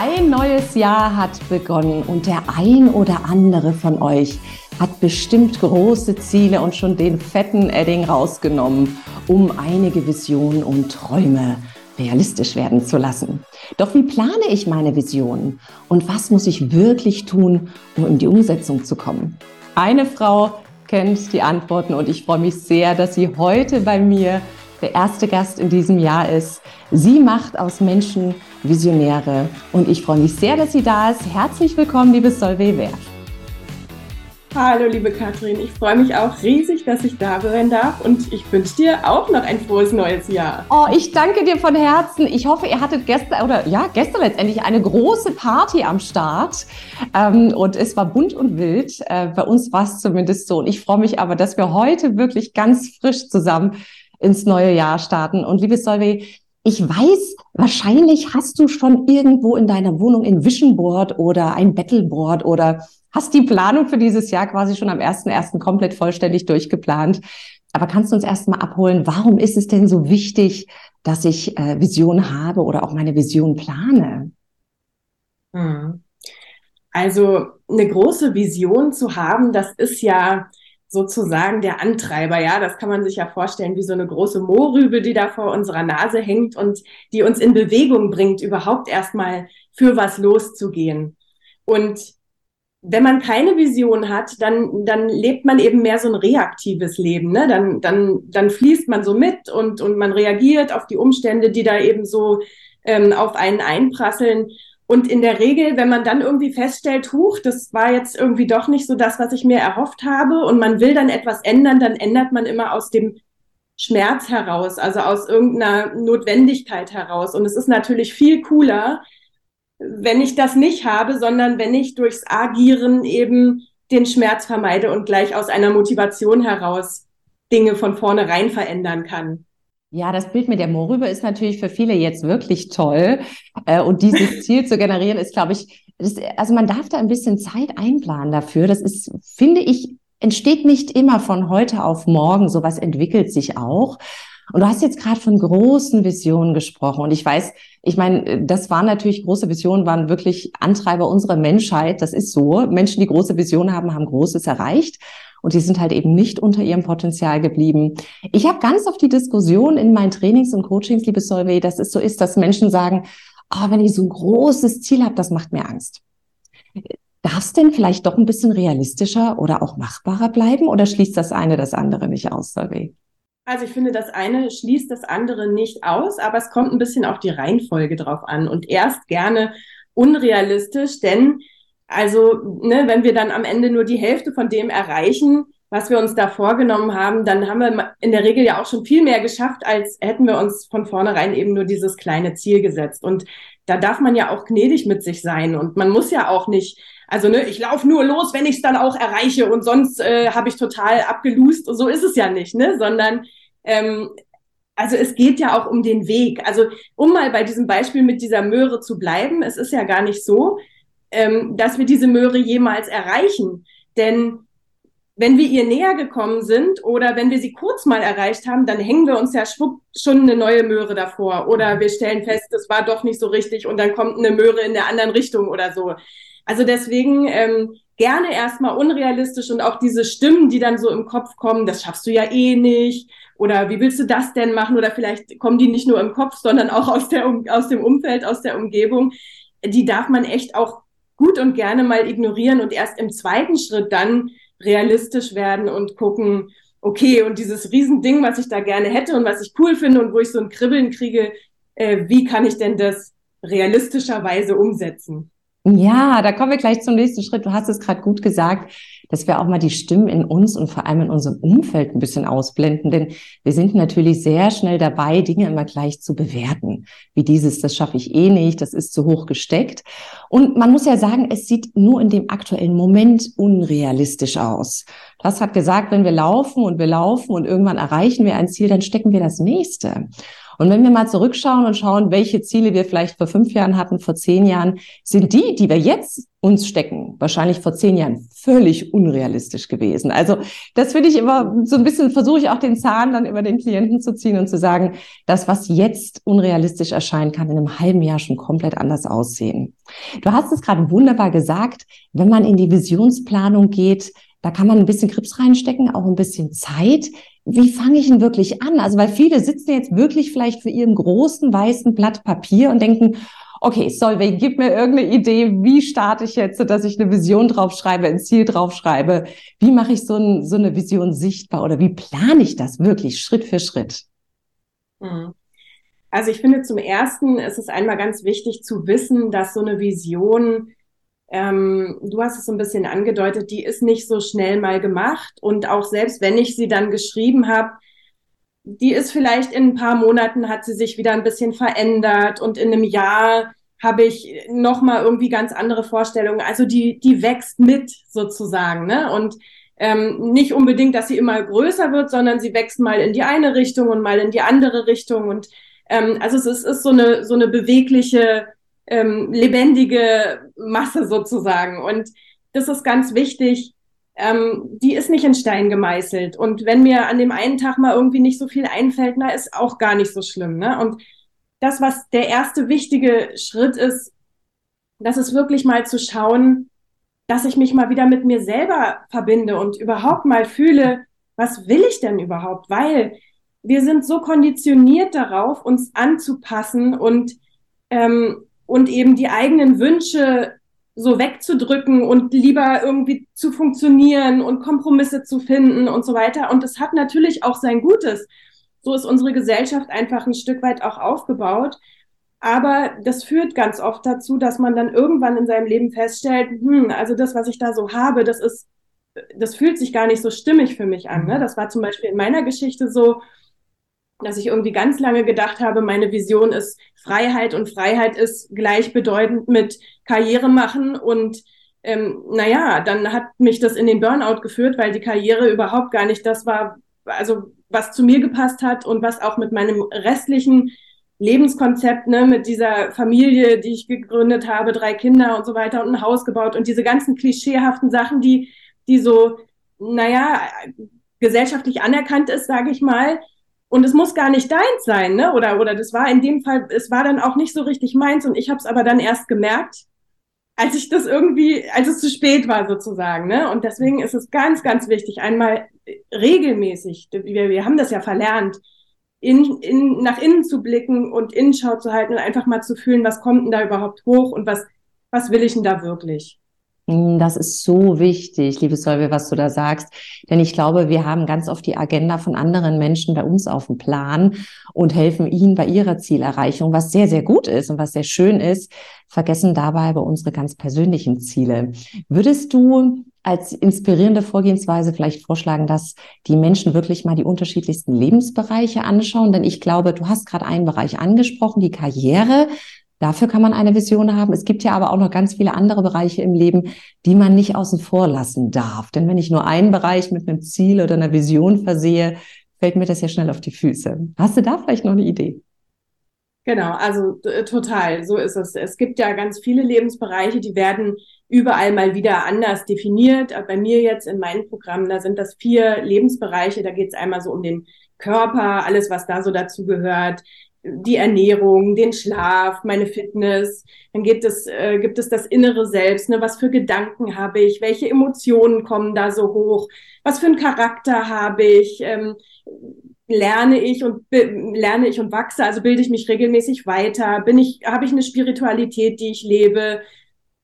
Ein neues Jahr hat begonnen und der ein oder andere von euch hat bestimmt große Ziele und schon den fetten Edding rausgenommen, um einige Visionen und Träume realistisch werden zu lassen. Doch wie plane ich meine Visionen und was muss ich wirklich tun, um in die Umsetzung zu kommen? Eine Frau kennt die Antworten und ich freue mich sehr, dass sie heute bei mir der erste Gast in diesem Jahr ist. Sie macht aus Menschen Visionäre und ich freue mich sehr, dass sie da ist. Herzlich willkommen, liebe Solveig Werf. Hallo, liebe Katrin. Ich freue mich auch riesig, dass ich da sein darf und ich wünsche dir auch noch ein frohes neues Jahr. Oh, ich danke dir von Herzen. Ich hoffe, ihr hattet gestern oder ja, gestern letztendlich eine große Party am Start ähm, und es war bunt und wild. Äh, bei uns war es zumindest so. Und ich freue mich aber, dass wir heute wirklich ganz frisch zusammen ins neue Jahr starten. Und liebe Solveig, ich weiß, wahrscheinlich hast du schon irgendwo in deiner Wohnung ein Vision Board oder ein Battleboard oder hast die Planung für dieses Jahr quasi schon am 1.1. komplett vollständig durchgeplant. Aber kannst du uns erstmal abholen, warum ist es denn so wichtig, dass ich äh, Vision habe oder auch meine Vision plane? Hm. Also eine große Vision zu haben, das ist ja sozusagen der Antreiber, ja, das kann man sich ja vorstellen wie so eine große Mohrrübe, die da vor unserer Nase hängt und die uns in Bewegung bringt, überhaupt erstmal für was loszugehen. Und wenn man keine Vision hat, dann, dann lebt man eben mehr so ein reaktives Leben. Ne? Dann, dann, dann fließt man so mit und, und man reagiert auf die Umstände, die da eben so ähm, auf einen einprasseln. Und in der Regel, wenn man dann irgendwie feststellt, huch, das war jetzt irgendwie doch nicht so das, was ich mir erhofft habe und man will dann etwas ändern, dann ändert man immer aus dem Schmerz heraus, also aus irgendeiner Notwendigkeit heraus. Und es ist natürlich viel cooler, wenn ich das nicht habe, sondern wenn ich durchs Agieren eben den Schmerz vermeide und gleich aus einer Motivation heraus Dinge von vornherein verändern kann. Ja, das Bild mit der Mohrrübe ist natürlich für viele jetzt wirklich toll. Äh, und dieses Ziel zu generieren ist, glaube ich, das, also man darf da ein bisschen Zeit einplanen dafür. Das ist, finde ich, entsteht nicht immer von heute auf morgen. Sowas entwickelt sich auch. Und du hast jetzt gerade von großen Visionen gesprochen. Und ich weiß, ich meine, das waren natürlich große Visionen, waren wirklich Antreiber unserer Menschheit. Das ist so. Menschen, die große Visionen haben, haben Großes erreicht. Und die sind halt eben nicht unter ihrem Potenzial geblieben. Ich habe ganz oft die Diskussion in meinen Trainings und Coachings, liebe Solveig, dass es so ist, dass Menschen sagen, oh, wenn ich so ein großes Ziel habe, das macht mir Angst. Darf es denn vielleicht doch ein bisschen realistischer oder auch machbarer bleiben oder schließt das eine das andere nicht aus, Solveig? Also ich finde, das eine schließt das andere nicht aus, aber es kommt ein bisschen auf die Reihenfolge drauf an und erst gerne unrealistisch, denn also, ne, wenn wir dann am Ende nur die Hälfte von dem erreichen, was wir uns da vorgenommen haben, dann haben wir in der Regel ja auch schon viel mehr geschafft, als hätten wir uns von vornherein eben nur dieses kleine Ziel gesetzt. Und da darf man ja auch gnädig mit sich sein. Und man muss ja auch nicht, also ne, ich laufe nur los, wenn ich es dann auch erreiche und sonst äh, habe ich total abgelust. So ist es ja nicht, ne? Sondern ähm, also es geht ja auch um den Weg. Also um mal bei diesem Beispiel mit dieser Möhre zu bleiben, es ist ja gar nicht so, ähm, dass wir diese Möhre jemals erreichen. Denn wenn wir ihr näher gekommen sind oder wenn wir sie kurz mal erreicht haben, dann hängen wir uns ja schwupp schon eine neue Möhre davor. Oder wir stellen fest, das war doch nicht so richtig und dann kommt eine Möhre in der anderen Richtung oder so. Also deswegen ähm, gerne erstmal unrealistisch und auch diese Stimmen, die dann so im Kopf kommen, das schaffst du ja eh nicht. Oder wie willst du das denn machen? Oder vielleicht kommen die nicht nur im Kopf, sondern auch aus, der, aus dem Umfeld, aus der Umgebung. Die darf man echt auch gut und gerne mal ignorieren und erst im zweiten Schritt dann realistisch werden und gucken, okay, und dieses Riesending, was ich da gerne hätte und was ich cool finde und wo ich so ein Kribbeln kriege, äh, wie kann ich denn das realistischerweise umsetzen? Ja, da kommen wir gleich zum nächsten Schritt. Du hast es gerade gut gesagt. Dass wir auch mal die Stimmen in uns und vor allem in unserem Umfeld ein bisschen ausblenden, denn wir sind natürlich sehr schnell dabei, Dinge immer gleich zu bewerten. Wie dieses, das schaffe ich eh nicht, das ist zu hoch gesteckt. Und man muss ja sagen, es sieht nur in dem aktuellen Moment unrealistisch aus. Das hat gesagt, wenn wir laufen und wir laufen und irgendwann erreichen wir ein Ziel, dann stecken wir das nächste. Und wenn wir mal zurückschauen und schauen, welche Ziele wir vielleicht vor fünf Jahren hatten, vor zehn Jahren, sind die, die wir jetzt uns stecken, wahrscheinlich vor zehn Jahren völlig unrealistisch gewesen. Also das finde ich immer so ein bisschen, versuche ich auch den Zahn dann über den Klienten zu ziehen und zu sagen, das, was jetzt unrealistisch erscheint, kann in einem halben Jahr schon komplett anders aussehen. Du hast es gerade wunderbar gesagt, wenn man in die Visionsplanung geht, da kann man ein bisschen Grips reinstecken, auch ein bisschen Zeit wie fange ich ihn wirklich an? Also, weil viele sitzen jetzt wirklich vielleicht für ihrem großen weißen Blatt Papier und denken, okay, Solveig, gib mir irgendeine Idee, wie starte ich jetzt, dass ich eine Vision draufschreibe, ein Ziel draufschreibe? Wie mache ich so, ein, so eine Vision sichtbar oder wie plane ich das wirklich Schritt für Schritt? Hm. Also ich finde zum ersten ist es einmal ganz wichtig zu wissen, dass so eine Vision ähm, du hast es so ein bisschen angedeutet, die ist nicht so schnell mal gemacht. Und auch selbst wenn ich sie dann geschrieben habe, die ist vielleicht in ein paar Monaten hat sie sich wieder ein bisschen verändert und in einem Jahr habe ich noch mal irgendwie ganz andere Vorstellungen. Also die die wächst mit sozusagen, ne? Und ähm, nicht unbedingt, dass sie immer größer wird, sondern sie wächst mal in die eine Richtung und mal in die andere Richtung. Und ähm, also es ist, ist so eine so eine bewegliche ähm, lebendige Masse sozusagen. Und das ist ganz wichtig. Ähm, die ist nicht in Stein gemeißelt. Und wenn mir an dem einen Tag mal irgendwie nicht so viel einfällt, na, ist auch gar nicht so schlimm. Ne? Und das, was der erste wichtige Schritt ist, das ist wirklich mal zu schauen, dass ich mich mal wieder mit mir selber verbinde und überhaupt mal fühle, was will ich denn überhaupt? Weil wir sind so konditioniert darauf, uns anzupassen und ähm, und eben die eigenen Wünsche so wegzudrücken und lieber irgendwie zu funktionieren und Kompromisse zu finden und so weiter. Und es hat natürlich auch sein Gutes. So ist unsere Gesellschaft einfach ein Stück weit auch aufgebaut. Aber das führt ganz oft dazu, dass man dann irgendwann in seinem Leben feststellt, hm, also das, was ich da so habe, das ist, das fühlt sich gar nicht so stimmig für mich an. Ne? Das war zum Beispiel in meiner Geschichte so, dass ich irgendwie ganz lange gedacht habe, meine Vision ist Freiheit und Freiheit ist gleichbedeutend mit Karriere machen. Und ähm, naja, dann hat mich das in den Burnout geführt, weil die Karriere überhaupt gar nicht das war, also was zu mir gepasst hat und was auch mit meinem restlichen Lebenskonzept, ne, mit dieser Familie, die ich gegründet habe, drei Kinder und so weiter und ein Haus gebaut und diese ganzen klischeehaften Sachen, die, die so, naja, gesellschaftlich anerkannt ist, sage ich mal, und es muss gar nicht deins sein, ne? Oder, oder das war in dem Fall, es war dann auch nicht so richtig meins und ich habe es aber dann erst gemerkt, als ich das irgendwie, als es zu spät war sozusagen. Ne? Und deswegen ist es ganz, ganz wichtig, einmal regelmäßig, wir, wir haben das ja verlernt, in, in, nach innen zu blicken und Innenschau zu halten und einfach mal zu fühlen, was kommt denn da überhaupt hoch und was, was will ich denn da wirklich? Hm, das ist so wichtig, liebe Solve, was du da sagst. Denn ich glaube, wir haben ganz oft die Agenda von anderen Menschen bei uns auf dem Plan und helfen ihnen bei ihrer Zielerreichung, was sehr, sehr gut ist und was sehr schön ist, vergessen dabei aber unsere ganz persönlichen Ziele. Würdest du als inspirierende Vorgehensweise vielleicht vorschlagen, dass die Menschen wirklich mal die unterschiedlichsten Lebensbereiche anschauen? Denn ich glaube, du hast gerade einen Bereich angesprochen, die Karriere. Dafür kann man eine Vision haben. Es gibt ja aber auch noch ganz viele andere Bereiche im Leben, die man nicht außen vor lassen darf. Denn wenn ich nur einen Bereich mit einem Ziel oder einer Vision versehe, fällt mir das ja schnell auf die Füße. Hast du da vielleicht noch eine Idee? Genau, also äh, total, so ist es. Es gibt ja ganz viele Lebensbereiche, die werden überall mal wieder anders definiert. Bei mir jetzt in meinem Programm, da sind das vier Lebensbereiche. Da geht es einmal so um den Körper, alles, was da so dazu gehört die Ernährung, den Schlaf, meine Fitness. Dann gibt es, äh, gibt es das innere Selbst. Ne? Was für Gedanken habe ich? Welche Emotionen kommen da so hoch? Was für einen Charakter habe ich? Ähm, lerne ich und lerne ich und wachse? Also bilde ich mich regelmäßig weiter? Bin ich, habe ich eine Spiritualität, die ich lebe?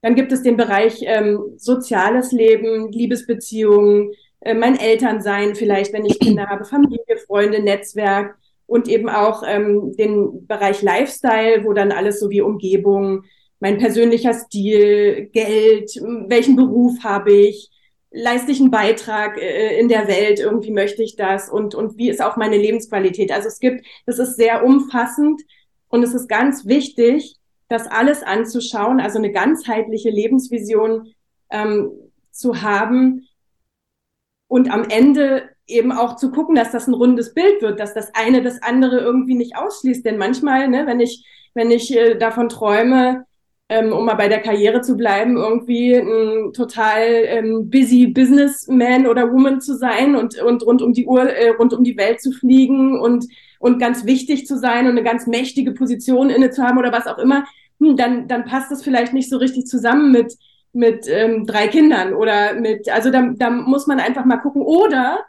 Dann gibt es den Bereich ähm, soziales Leben, Liebesbeziehungen, äh, mein Elternsein vielleicht, wenn ich Kinder habe, Familie, Freunde, Netzwerk und eben auch ähm, den Bereich Lifestyle, wo dann alles so wie Umgebung, mein persönlicher Stil, Geld, welchen Beruf habe ich, leiste ich einen Beitrag äh, in der Welt, irgendwie möchte ich das und, und wie ist auch meine Lebensqualität. Also es gibt, das ist sehr umfassend und es ist ganz wichtig, das alles anzuschauen, also eine ganzheitliche Lebensvision ähm, zu haben und am Ende eben auch zu gucken, dass das ein rundes Bild wird, dass das eine das andere irgendwie nicht ausschließt. Denn manchmal, ne, wenn ich, wenn ich äh, davon träume, ähm, um mal bei der Karriere zu bleiben, irgendwie ein total ähm, busy Businessman oder Woman zu sein und, und rund um die Uhr, äh, rund um die Welt zu fliegen und, und ganz wichtig zu sein und eine ganz mächtige Position inne zu haben oder was auch immer, hm, dann, dann passt das vielleicht nicht so richtig zusammen mit, mit ähm, drei Kindern oder mit, also da, da muss man einfach mal gucken. Oder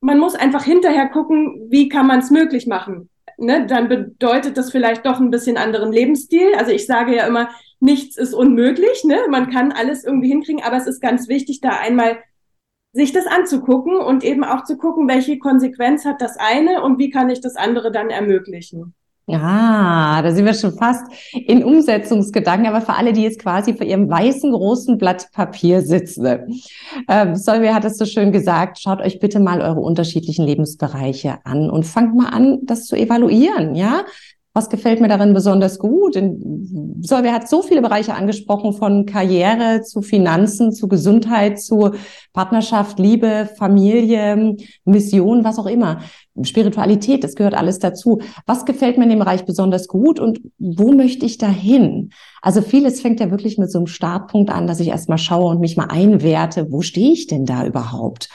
man muss einfach hinterher gucken, wie kann man es möglich machen. Ne? Dann bedeutet das vielleicht doch ein bisschen anderen Lebensstil. Also ich sage ja immer, nichts ist unmöglich. Ne? Man kann alles irgendwie hinkriegen, aber es ist ganz wichtig, da einmal sich das anzugucken und eben auch zu gucken, welche Konsequenz hat das eine und wie kann ich das andere dann ermöglichen. Ja, da sind wir schon fast in Umsetzungsgedanken, aber für alle, die jetzt quasi vor ihrem weißen großen Blatt Papier sitzen. Ähm, Solveig hat es so schön gesagt, schaut euch bitte mal eure unterschiedlichen Lebensbereiche an und fangt mal an, das zu evaluieren, ja? Was gefällt mir darin besonders gut? Solveig hat so viele Bereiche angesprochen, von Karriere zu Finanzen, zu Gesundheit, zu Partnerschaft, Liebe, Familie, Mission, was auch immer. Spiritualität, das gehört alles dazu. Was gefällt mir in dem Bereich besonders gut und wo möchte ich dahin? Also vieles fängt ja wirklich mit so einem Startpunkt an, dass ich erstmal schaue und mich mal einwerte, wo stehe ich denn da überhaupt?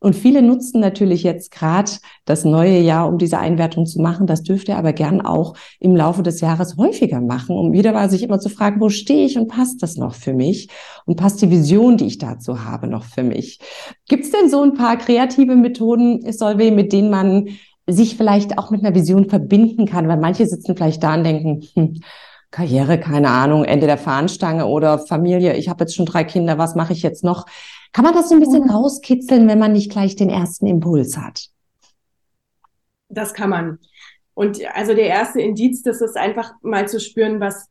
Und viele nutzen natürlich jetzt gerade das neue Jahr, um diese Einwertung zu machen. Das dürft ihr aber gern auch im Laufe des Jahres häufiger machen, um wieder mal sich immer zu fragen, wo stehe ich und passt das noch für mich? Und passt die Vision, die ich dazu habe, noch für mich? Gibt es denn so ein paar kreative Methoden, Solveig, mit denen man sich vielleicht auch mit einer Vision verbinden kann? Weil manche sitzen vielleicht da und denken, hm, Karriere, keine Ahnung, Ende der Fahnenstange oder Familie, ich habe jetzt schon drei Kinder, was mache ich jetzt noch? Kann man das so ein bisschen mhm. rauskitzeln, wenn man nicht gleich den ersten Impuls hat? Das kann man. Und also der erste Indiz, das ist einfach mal zu spüren, was,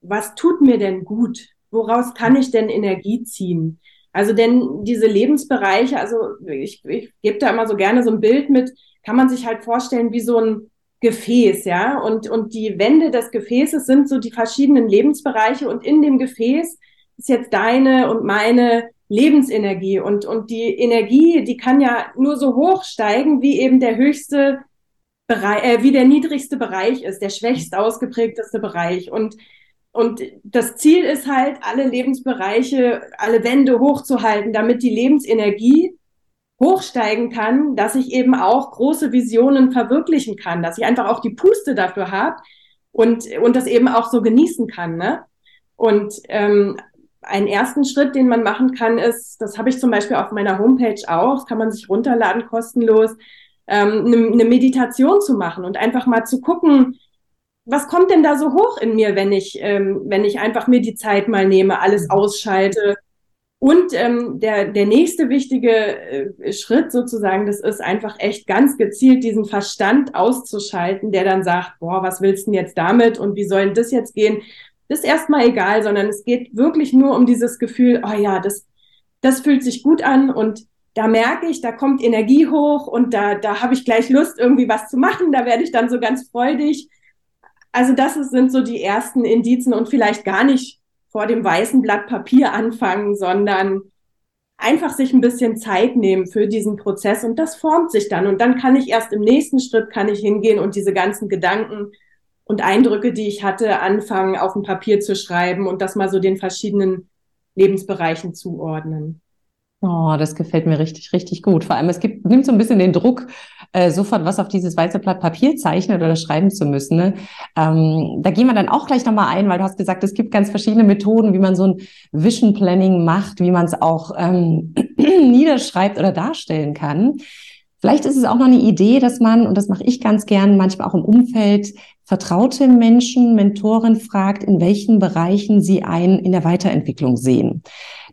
was tut mir denn gut? Woraus kann ich denn Energie ziehen? Also denn diese Lebensbereiche, also ich, ich gebe da immer so gerne so ein Bild mit, kann man sich halt vorstellen wie so ein Gefäß, ja. Und, und die Wände des Gefäßes sind so die verschiedenen Lebensbereiche und in dem Gefäß ist jetzt deine und meine Lebensenergie und, und die Energie, die kann ja nur so hoch steigen, wie eben der höchste Bereich, äh, wie der niedrigste Bereich ist, der schwächst ausgeprägteste Bereich. Und, und das Ziel ist halt, alle Lebensbereiche, alle Wände hochzuhalten, damit die Lebensenergie hochsteigen kann, dass ich eben auch große Visionen verwirklichen kann, dass ich einfach auch die Puste dafür habe und, und das eben auch so genießen kann. Ne? Und ähm, einen ersten Schritt, den man machen kann, ist, das habe ich zum Beispiel auf meiner Homepage auch, das kann man sich runterladen kostenlos, ähm, eine, eine Meditation zu machen und einfach mal zu gucken, was kommt denn da so hoch in mir, wenn ich, ähm, wenn ich einfach mir die Zeit mal nehme, alles ausschalte. Und ähm, der, der nächste wichtige äh, Schritt sozusagen, das ist einfach echt ganz gezielt diesen Verstand auszuschalten, der dann sagt, boah, was willst du denn jetzt damit und wie soll denn das jetzt gehen? Das ist erstmal egal, sondern es geht wirklich nur um dieses Gefühl, oh ja, das, das fühlt sich gut an und da merke ich, da kommt Energie hoch und da, da habe ich gleich Lust, irgendwie was zu machen. Da werde ich dann so ganz freudig. Also das sind so die ersten Indizien und vielleicht gar nicht vor dem weißen Blatt Papier anfangen, sondern einfach sich ein bisschen Zeit nehmen für diesen Prozess und das formt sich dann. Und dann kann ich erst im nächsten Schritt kann ich hingehen und diese ganzen Gedanken und Eindrücke, die ich hatte, anfangen auf dem Papier zu schreiben und das mal so den verschiedenen Lebensbereichen zuordnen. Oh, das gefällt mir richtig, richtig gut. Vor allem, es gibt, nimmt so ein bisschen den Druck, äh, sofort was auf dieses weiße Blatt Papier zeichnen oder schreiben zu müssen. Ne? Ähm, da gehen wir dann auch gleich nochmal ein, weil du hast gesagt, es gibt ganz verschiedene Methoden, wie man so ein Vision Planning macht, wie man es auch ähm, niederschreibt oder darstellen kann. Vielleicht ist es auch noch eine Idee, dass man, und das mache ich ganz gern, manchmal auch im Umfeld, vertraute Menschen, Mentoren fragt, in welchen Bereichen sie einen in der Weiterentwicklung sehen.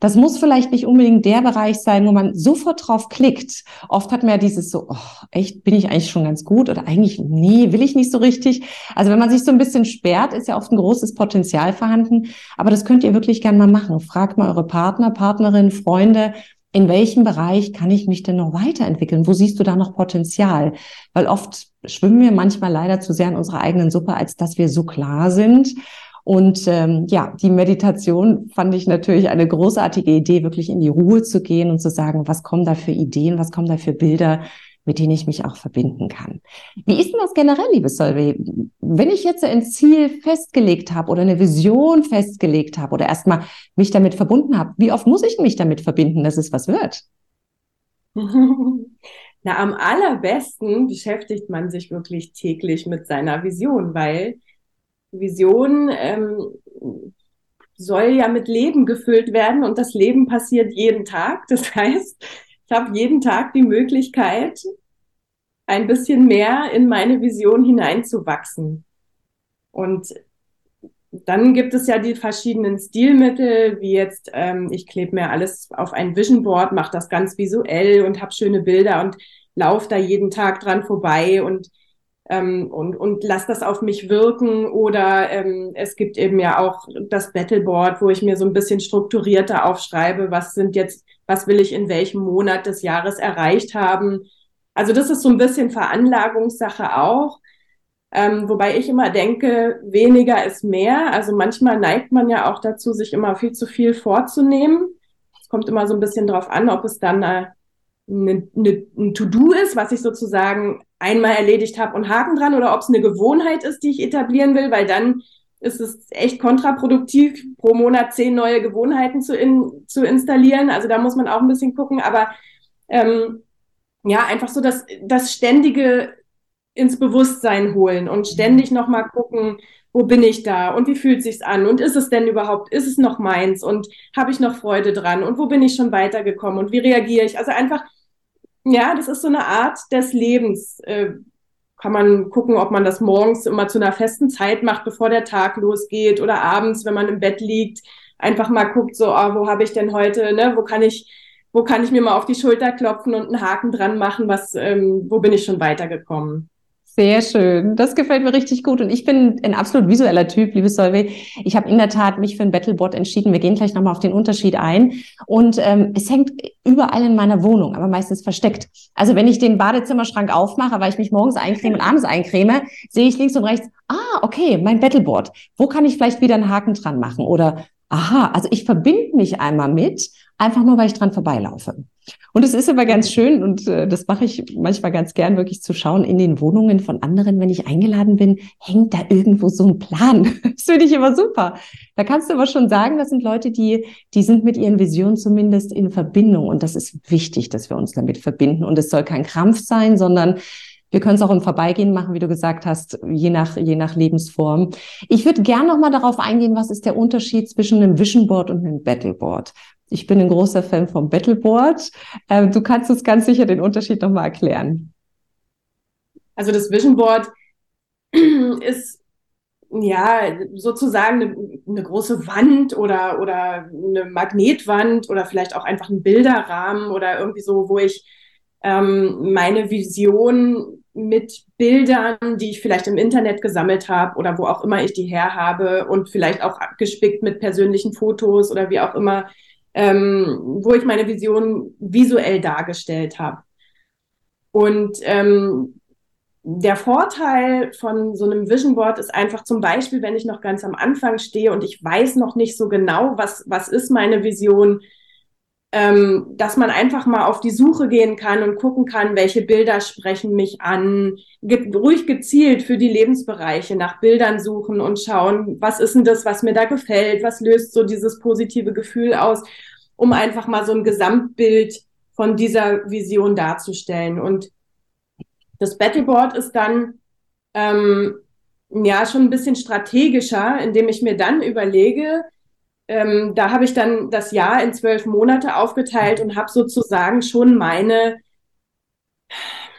Das muss vielleicht nicht unbedingt der Bereich sein, wo man sofort drauf klickt. Oft hat man ja dieses so, oh, echt, bin ich eigentlich schon ganz gut oder eigentlich, nee, will ich nicht so richtig. Also wenn man sich so ein bisschen sperrt, ist ja oft ein großes Potenzial vorhanden. Aber das könnt ihr wirklich gern mal machen. Fragt mal eure Partner, Partnerin, Freunde, in welchem Bereich kann ich mich denn noch weiterentwickeln? Wo siehst du da noch Potenzial? Weil oft schwimmen wir manchmal leider zu sehr in unserer eigenen Suppe, als dass wir so klar sind. Und ähm, ja, die Meditation fand ich natürlich eine großartige Idee, wirklich in die Ruhe zu gehen und zu sagen, was kommen da für Ideen, was kommen da für Bilder, mit denen ich mich auch verbinden kann. Wie ist denn das generell, liebe Solveig? Wenn ich jetzt ein Ziel festgelegt habe oder eine Vision festgelegt habe oder erstmal mich damit verbunden habe, wie oft muss ich mich damit verbinden, dass es was wird? Na, am allerbesten beschäftigt man sich wirklich täglich mit seiner Vision, weil Vision ähm, soll ja mit Leben gefüllt werden und das Leben passiert jeden Tag. Das heißt, ich habe jeden Tag die Möglichkeit, ein bisschen mehr in meine Vision hineinzuwachsen. Und dann gibt es ja die verschiedenen Stilmittel, wie jetzt, ähm, ich klebe mir alles auf ein Vision Board, mache das ganz visuell und habe schöne Bilder und laufe da jeden Tag dran vorbei und ähm, und, und lass das auf mich wirken. Oder ähm, es gibt eben ja auch das Battleboard, wo ich mir so ein bisschen strukturierter aufschreibe, was sind jetzt, was will ich in welchem Monat des Jahres erreicht haben. Also das ist so ein bisschen Veranlagungssache auch. Ähm, wobei ich immer denke, weniger ist mehr. Also manchmal neigt man ja auch dazu, sich immer viel zu viel vorzunehmen. Es kommt immer so ein bisschen drauf an, ob es dann eine, eine, ein To-Do ist, was ich sozusagen einmal erledigt habe und Haken dran oder ob es eine Gewohnheit ist, die ich etablieren will, weil dann ist es echt kontraproduktiv, pro Monat zehn neue Gewohnheiten zu, in, zu installieren. Also da muss man auch ein bisschen gucken. Aber ähm, ja, einfach so das, das ständige ins Bewusstsein holen und ständig nochmal gucken, wo bin ich da und wie fühlt sich's an und ist es denn überhaupt, ist es noch meins und habe ich noch Freude dran und wo bin ich schon weitergekommen und wie reagiere ich? Also einfach ja, das ist so eine Art des Lebens. Äh, kann man gucken, ob man das morgens immer zu einer festen Zeit macht, bevor der Tag losgeht oder abends, wenn man im Bett liegt, einfach mal guckt, so, oh, wo habe ich denn heute, ne, wo kann ich, wo kann ich mir mal auf die Schulter klopfen und einen Haken dran machen, was, ähm, wo bin ich schon weitergekommen? Sehr schön. Das gefällt mir richtig gut. Und ich bin ein absolut visueller Typ, liebe Solveig. Ich habe in der Tat mich für ein Battlebot entschieden. Wir gehen gleich nochmal auf den Unterschied ein. Und ähm, es hängt überall in meiner Wohnung, aber meistens versteckt. Also wenn ich den Badezimmerschrank aufmache, weil ich mich morgens eincreme und abends eincreme, sehe ich links und rechts, ah, okay, mein Battleboard. Wo kann ich vielleicht wieder einen Haken dran machen? Oder, aha, also ich verbinde mich einmal mit, einfach nur, weil ich dran vorbeilaufe. Und es ist aber ganz schön und äh, das mache ich manchmal ganz gern, wirklich zu schauen in den Wohnungen von anderen, wenn ich eingeladen bin, hängt da irgendwo so ein Plan. Das finde ich immer super. Da kannst du aber schon sagen, das sind Leute, die, die sind mit ihren Visionen zumindest in Verbindung und das ist wichtig, dass wir uns damit verbinden und es soll kein Krampf sein, sondern wir können es auch im Vorbeigehen machen, wie du gesagt hast, je nach, je nach Lebensform. Ich würde gern noch mal darauf eingehen, was ist der Unterschied zwischen einem Vision Board und einem Battleboard? Ich bin ein großer Fan vom Battleboard. Ähm, du kannst uns ganz sicher den Unterschied nochmal erklären. Also das Vision Board ist ja sozusagen eine, eine, große Wand oder, oder eine Magnetwand oder vielleicht auch einfach ein Bilderrahmen oder irgendwie so, wo ich ähm, meine Vision mit Bildern, die ich vielleicht im Internet gesammelt habe oder wo auch immer ich die her habe und vielleicht auch gespickt mit persönlichen Fotos oder wie auch immer ähm, wo ich meine Vision visuell dargestellt habe. Und ähm, der Vorteil von so einem Vision Board ist einfach zum Beispiel, wenn ich noch ganz am Anfang stehe und ich weiß noch nicht so genau, was, was ist meine Vision, ähm, dass man einfach mal auf die Suche gehen kann und gucken kann, welche Bilder sprechen mich an, ge ruhig gezielt für die Lebensbereiche nach Bildern suchen und schauen, was ist denn das, was mir da gefällt, was löst so dieses positive Gefühl aus, um einfach mal so ein Gesamtbild von dieser Vision darzustellen. Und das Battleboard ist dann ähm, ja schon ein bisschen strategischer, indem ich mir dann überlege, ähm, da habe ich dann das Jahr in zwölf Monate aufgeteilt und habe sozusagen schon meine,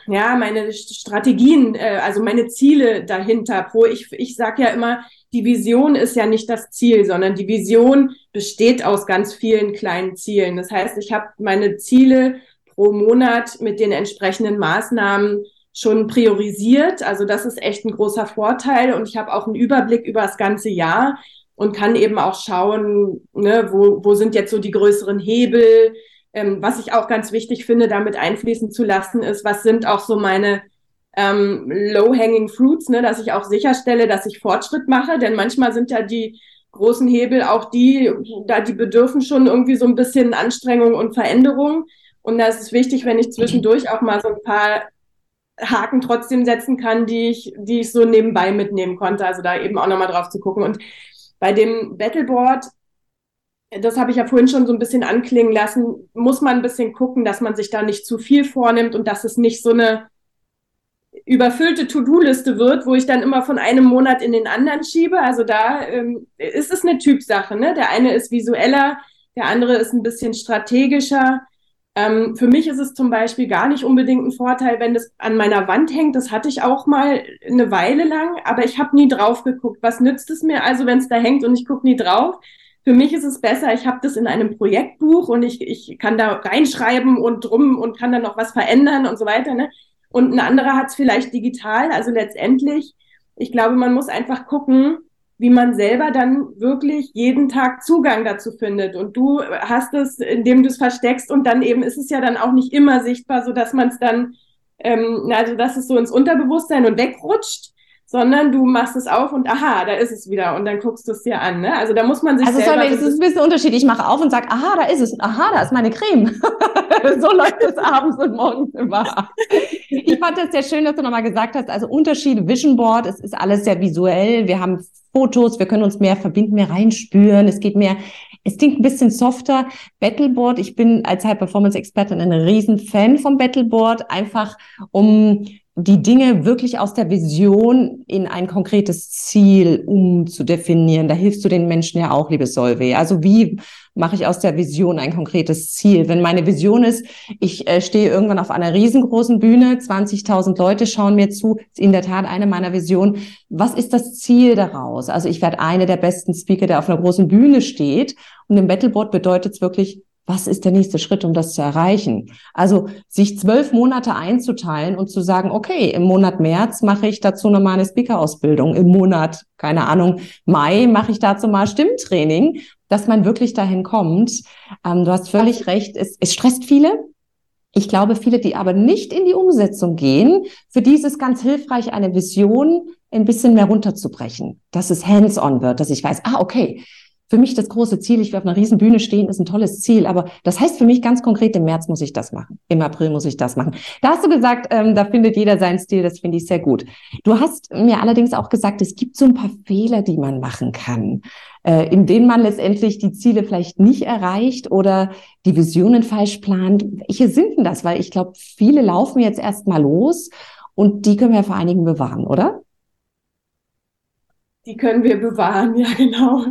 ja, meine Strategien, äh, also meine Ziele dahinter. Pro, ich, ich sage ja immer, die Vision ist ja nicht das Ziel, sondern die Vision besteht aus ganz vielen kleinen Zielen. Das heißt, ich habe meine Ziele pro Monat mit den entsprechenden Maßnahmen schon priorisiert. Also das ist echt ein großer Vorteil und ich habe auch einen Überblick über das ganze Jahr und kann eben auch schauen, ne, wo, wo sind jetzt so die größeren Hebel, ähm, was ich auch ganz wichtig finde, damit einfließen zu lassen, ist, was sind auch so meine ähm, low-hanging fruits, ne, dass ich auch sicherstelle, dass ich Fortschritt mache, denn manchmal sind ja die großen Hebel auch die, da die bedürfen schon irgendwie so ein bisschen Anstrengung und Veränderung. Und da ist es wichtig, wenn ich zwischendurch auch mal so ein paar Haken trotzdem setzen kann, die ich, die ich so nebenbei mitnehmen konnte. Also da eben auch nochmal drauf zu gucken. Und bei dem Battleboard, das habe ich ja vorhin schon so ein bisschen anklingen lassen, muss man ein bisschen gucken, dass man sich da nicht zu viel vornimmt und dass es nicht so eine überfüllte To-Do-Liste wird, wo ich dann immer von einem Monat in den anderen schiebe. Also da ähm, ist es eine Typsache. Ne? Der eine ist visueller, der andere ist ein bisschen strategischer. Ähm, für mich ist es zum Beispiel gar nicht unbedingt ein Vorteil, wenn das an meiner Wand hängt. Das hatte ich auch mal eine Weile lang, aber ich habe nie drauf geguckt. Was nützt es mir also, wenn es da hängt und ich gucke nie drauf? Für mich ist es besser, ich habe das in einem Projektbuch und ich, ich kann da reinschreiben und drum und kann dann noch was verändern und so weiter. Ne? Und ein anderer hat es vielleicht digital. Also letztendlich, ich glaube, man muss einfach gucken, wie man selber dann wirklich jeden Tag Zugang dazu findet. Und du hast es, indem du es versteckst und dann eben ist es ja dann auch nicht immer sichtbar, so dass man es dann, ähm, also dass es so ins Unterbewusstsein und wegrutscht sondern du machst es auf und aha, da ist es wieder und dann guckst du es dir an. Ne? Also da muss man sich also selber... Also es ist ein bisschen Unterschied. Ich mache auf und sage, aha, da ist es. Aha, da ist meine Creme. so läuft es abends und morgens immer. Ich fand das sehr schön, dass du nochmal gesagt hast, also Unterschied, Vision Board, es ist alles sehr visuell. Wir haben Fotos, wir können uns mehr verbinden, mehr reinspüren. Es geht mehr, es klingt ein bisschen softer. Battleboard, ich bin als High-Performance-Expertin ein riesen Fan vom Battleboard, einfach um die Dinge wirklich aus der Vision in ein konkretes Ziel umzudefinieren. Da hilfst du den Menschen ja auch, liebe Solveig. Also wie mache ich aus der Vision ein konkretes Ziel? Wenn meine Vision ist, ich äh, stehe irgendwann auf einer riesengroßen Bühne, 20.000 Leute schauen mir zu, ist in der Tat eine meiner Visionen. Was ist das Ziel daraus? Also ich werde eine der besten Speaker, der auf einer großen Bühne steht. Und im Battleboard bedeutet es wirklich, was ist der nächste Schritt, um das zu erreichen? Also sich zwölf Monate einzuteilen und zu sagen, okay, im Monat März mache ich dazu nochmal eine Speaker-Ausbildung, im Monat, keine Ahnung, Mai mache ich dazu mal Stimmtraining, dass man wirklich dahin kommt. Ähm, du hast völlig recht, es, es stresst viele. Ich glaube, viele, die aber nicht in die Umsetzung gehen, für die ist es ganz hilfreich, eine Vision ein bisschen mehr runterzubrechen, dass es hands-on wird, dass ich weiß, ah, okay, für mich das große Ziel, ich will auf einer riesen Bühne stehen, ist ein tolles Ziel. Aber das heißt für mich ganz konkret, im März muss ich das machen. Im April muss ich das machen. Da hast du gesagt, ähm, da findet jeder seinen Stil. Das finde ich sehr gut. Du hast mir allerdings auch gesagt, es gibt so ein paar Fehler, die man machen kann, äh, in denen man letztendlich die Ziele vielleicht nicht erreicht oder die Visionen falsch plant. Welche sind denn das? Weil ich glaube, viele laufen jetzt erst mal los und die können wir vor einigen bewahren, oder? Die können wir bewahren, ja, genau.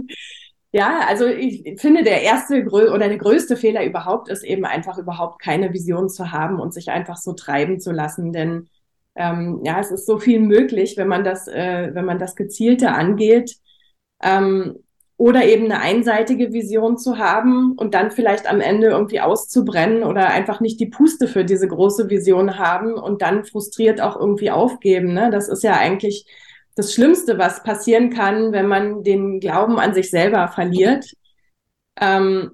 Ja, also ich finde, der erste oder der größte Fehler überhaupt ist eben einfach überhaupt keine Vision zu haben und sich einfach so treiben zu lassen. Denn ähm, ja, es ist so viel möglich, wenn man das, äh, wenn man das gezielte angeht. Ähm, oder eben eine einseitige Vision zu haben und dann vielleicht am Ende irgendwie auszubrennen oder einfach nicht die Puste für diese große Vision haben und dann frustriert auch irgendwie aufgeben. Ne? Das ist ja eigentlich das Schlimmste, was passieren kann, wenn man den Glauben an sich selber verliert. Ähm,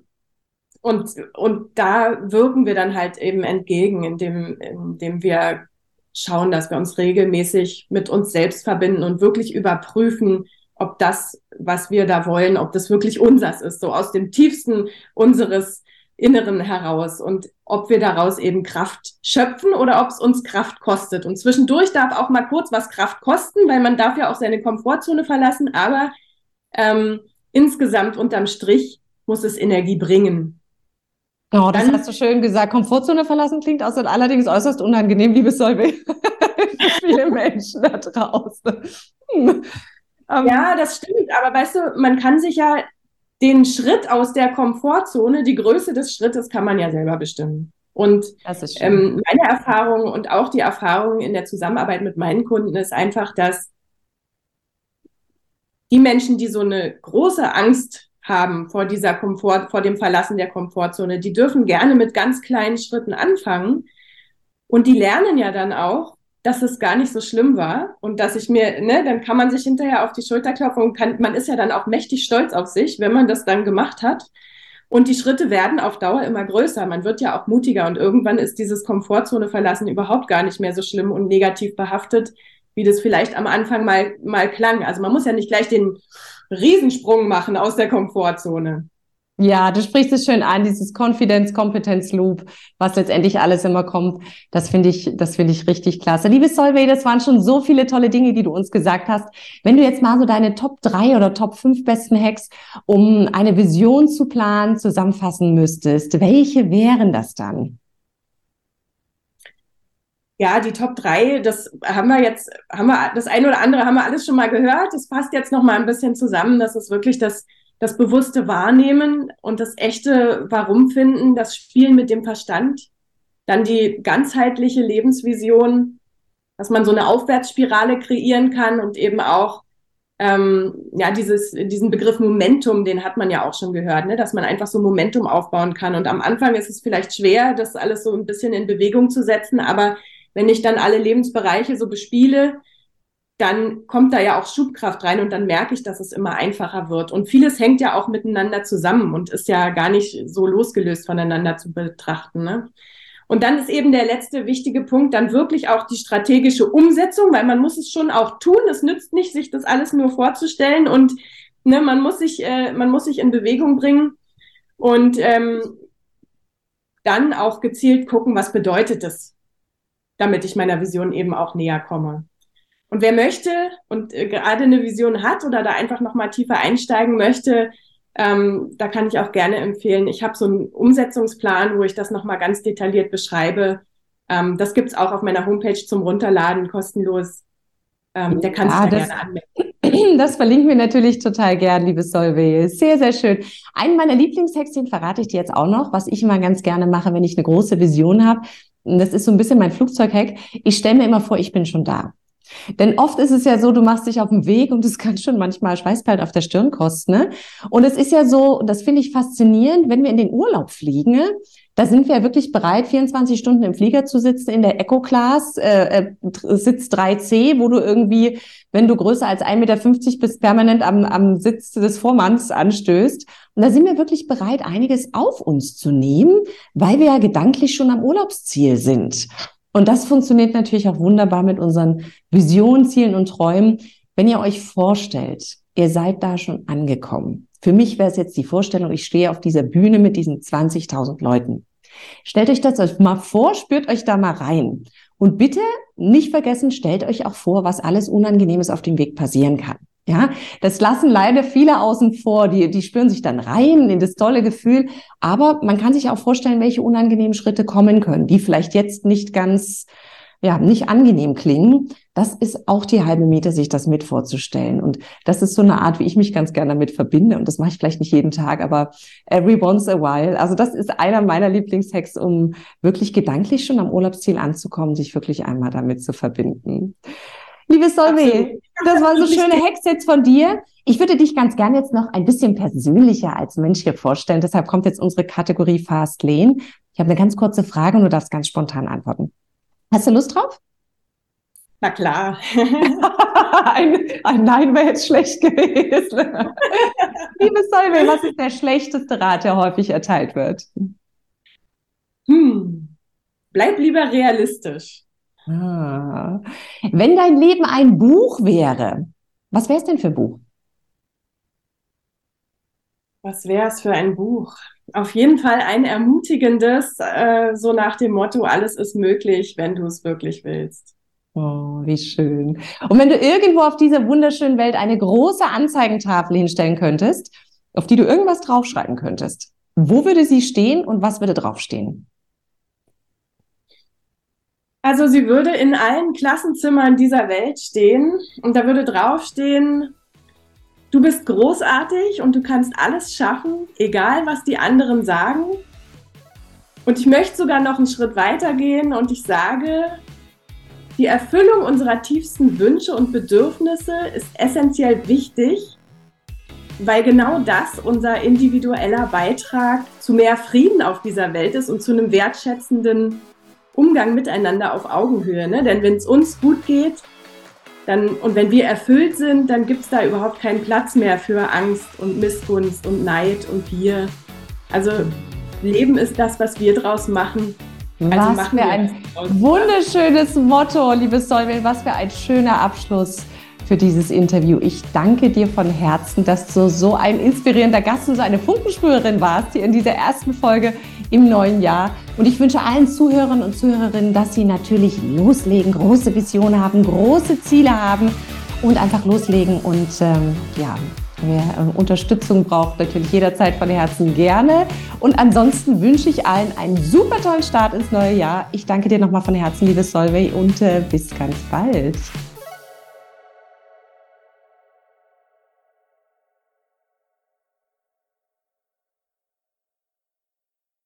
und, und da wirken wir dann halt eben entgegen, indem, indem wir schauen, dass wir uns regelmäßig mit uns selbst verbinden und wirklich überprüfen, ob das, was wir da wollen, ob das wirklich unseres ist, so aus dem tiefsten unseres Inneren heraus und ob wir daraus eben Kraft schöpfen oder ob es uns Kraft kostet. Und zwischendurch darf auch mal kurz was Kraft kosten, weil man darf ja auch seine Komfortzone verlassen, aber ähm, insgesamt unterm Strich muss es Energie bringen. Oh, das Dann, hast du schön gesagt. Komfortzone verlassen klingt aus allerdings äußerst unangenehm, liebe Solveig. viele Menschen da draußen. Hm. Ja, das stimmt. Aber weißt du, man kann sich ja den Schritt aus der Komfortzone, die Größe des Schrittes kann man ja selber bestimmen. Und ähm, meine Erfahrung und auch die Erfahrung in der Zusammenarbeit mit meinen Kunden ist einfach, dass die Menschen, die so eine große Angst haben vor dieser Komfort, vor dem Verlassen der Komfortzone, die dürfen gerne mit ganz kleinen Schritten anfangen. Und die lernen ja dann auch, dass es gar nicht so schlimm war und dass ich mir, ne, dann kann man sich hinterher auf die Schulter klopfen und kann, man ist ja dann auch mächtig stolz auf sich, wenn man das dann gemacht hat. Und die Schritte werden auf Dauer immer größer. Man wird ja auch mutiger und irgendwann ist dieses Komfortzone verlassen überhaupt gar nicht mehr so schlimm und negativ behaftet, wie das vielleicht am Anfang mal, mal klang. Also man muss ja nicht gleich den Riesensprung machen aus der Komfortzone. Ja, du sprichst es schön an, dieses Confidence, Competence Loop, was letztendlich alles immer kommt. Das finde ich, das finde ich richtig klasse. Liebe Solveig, das waren schon so viele tolle Dinge, die du uns gesagt hast. Wenn du jetzt mal so deine Top drei oder Top fünf besten Hacks, um eine Vision zu planen, zusammenfassen müsstest, welche wären das dann? Ja, die Top drei, das haben wir jetzt, haben wir, das eine oder andere haben wir alles schon mal gehört. Das passt jetzt noch mal ein bisschen zusammen. Das ist wirklich das, das bewusste Wahrnehmen und das echte Warum finden, das Spielen mit dem Verstand, dann die ganzheitliche Lebensvision, dass man so eine Aufwärtsspirale kreieren kann und eben auch ähm, ja dieses diesen Begriff Momentum, den hat man ja auch schon gehört, ne? dass man einfach so Momentum aufbauen kann. Und am Anfang ist es vielleicht schwer, das alles so ein bisschen in Bewegung zu setzen, aber wenn ich dann alle Lebensbereiche so bespiele, dann kommt da ja auch Schubkraft rein und dann merke ich, dass es immer einfacher wird. Und vieles hängt ja auch miteinander zusammen und ist ja gar nicht so losgelöst voneinander zu betrachten. Ne? Und dann ist eben der letzte wichtige Punkt dann wirklich auch die strategische Umsetzung, weil man muss es schon auch tun. Es nützt nicht, sich das alles nur vorzustellen und ne, man muss sich, äh, man muss sich in Bewegung bringen und ähm, dann auch gezielt gucken, was bedeutet es, damit ich meiner Vision eben auch näher komme. Und wer möchte und äh, gerade eine Vision hat oder da einfach noch mal tiefer einsteigen möchte, ähm, da kann ich auch gerne empfehlen. Ich habe so einen Umsetzungsplan, wo ich das noch mal ganz detailliert beschreibe. Ähm, das gibt's auch auf meiner Homepage zum Runterladen kostenlos. Ähm, der kann ja, sich da gerne anmelden. Das verlinken wir natürlich total gern, liebe Solveig. Sehr, sehr schön. Einen meiner Lieblingshexchen verrate ich dir jetzt auch noch, was ich immer ganz gerne mache, wenn ich eine große Vision habe. Das ist so ein bisschen mein Flugzeughack. Ich stelle mir immer vor, ich bin schon da. Denn oft ist es ja so, du machst dich auf den Weg und es kann schon manchmal Schweißperlen auf der Stirn kosten. Ne? Und es ist ja so, das finde ich faszinierend, wenn wir in den Urlaub fliegen, da sind wir ja wirklich bereit, 24 Stunden im Flieger zu sitzen, in der Eco-Class, äh, äh, Sitz 3C, wo du irgendwie, wenn du größer als 1,50 Meter bist, permanent am, am Sitz des Vormanns anstößt. Und da sind wir wirklich bereit, einiges auf uns zu nehmen, weil wir ja gedanklich schon am Urlaubsziel sind. Und das funktioniert natürlich auch wunderbar mit unseren Visionen, Zielen und Träumen. Wenn ihr euch vorstellt, ihr seid da schon angekommen. Für mich wäre es jetzt die Vorstellung, ich stehe auf dieser Bühne mit diesen 20.000 Leuten. Stellt euch das mal vor, spürt euch da mal rein. Und bitte nicht vergessen, stellt euch auch vor, was alles Unangenehmes auf dem Weg passieren kann. Ja, das lassen leider viele außen vor, die, die spüren sich dann rein in das tolle Gefühl. Aber man kann sich auch vorstellen, welche unangenehmen Schritte kommen können, die vielleicht jetzt nicht ganz, ja, nicht angenehm klingen. Das ist auch die halbe Miete, sich das mit vorzustellen. Und das ist so eine Art, wie ich mich ganz gerne damit verbinde. Und das mache ich vielleicht nicht jeden Tag, aber every once a while. Also das ist einer meiner Lieblingshacks, um wirklich gedanklich schon am Urlaubsziel anzukommen, sich wirklich einmal damit zu verbinden. Liebe Solveig, das waren so schöne Hacks von dir. Ich würde dich ganz gerne jetzt noch ein bisschen persönlicher als Mensch hier vorstellen. Deshalb kommt jetzt unsere Kategorie Fast Lane. Ich habe eine ganz kurze Frage und du darfst ganz spontan antworten. Hast du Lust drauf? Na klar. ein, ein, Nein wäre jetzt schlecht gewesen. Liebe Solveig, was ist der schlechteste Rat, der häufig erteilt wird? Hm. Bleib lieber realistisch. Ah. Wenn dein Leben ein Buch wäre, was wäre es denn für ein Buch? Was wäre es für ein Buch? Auf jeden Fall ein ermutigendes, äh, so nach dem Motto, alles ist möglich, wenn du es wirklich willst. Oh, wie schön. Und wenn du irgendwo auf dieser wunderschönen Welt eine große Anzeigentafel hinstellen könntest, auf die du irgendwas draufschreiben könntest, wo würde sie stehen und was würde draufstehen? Also sie würde in allen Klassenzimmern dieser Welt stehen und da würde draufstehen, du bist großartig und du kannst alles schaffen, egal was die anderen sagen. Und ich möchte sogar noch einen Schritt weiter gehen und ich sage, die Erfüllung unserer tiefsten Wünsche und Bedürfnisse ist essentiell wichtig, weil genau das unser individueller Beitrag zu mehr Frieden auf dieser Welt ist und zu einem wertschätzenden Umgang miteinander auf Augenhöhe. Ne? Denn wenn es uns gut geht, dann, und wenn wir erfüllt sind, dann gibt es da überhaupt keinen Platz mehr für Angst und Missgunst und Neid und Gier. Also Leben ist das, was wir draus machen. Also was für ein wunderschönes Motto, liebe Solveig, was für ein schöner Abschluss für dieses Interview. Ich danke dir von Herzen, dass du so ein inspirierender Gast und so eine Funkensprüherin warst hier in dieser ersten Folge im neuen Jahr. Und ich wünsche allen Zuhörern und Zuhörerinnen, dass sie natürlich loslegen, große Visionen haben, große Ziele haben und einfach loslegen und ähm, ja, Wer äh, Unterstützung braucht, natürlich jederzeit von Herzen gerne. Und ansonsten wünsche ich allen einen super tollen Start ins neue Jahr. Ich danke dir nochmal von Herzen, liebe Solveig, und äh, bis ganz bald.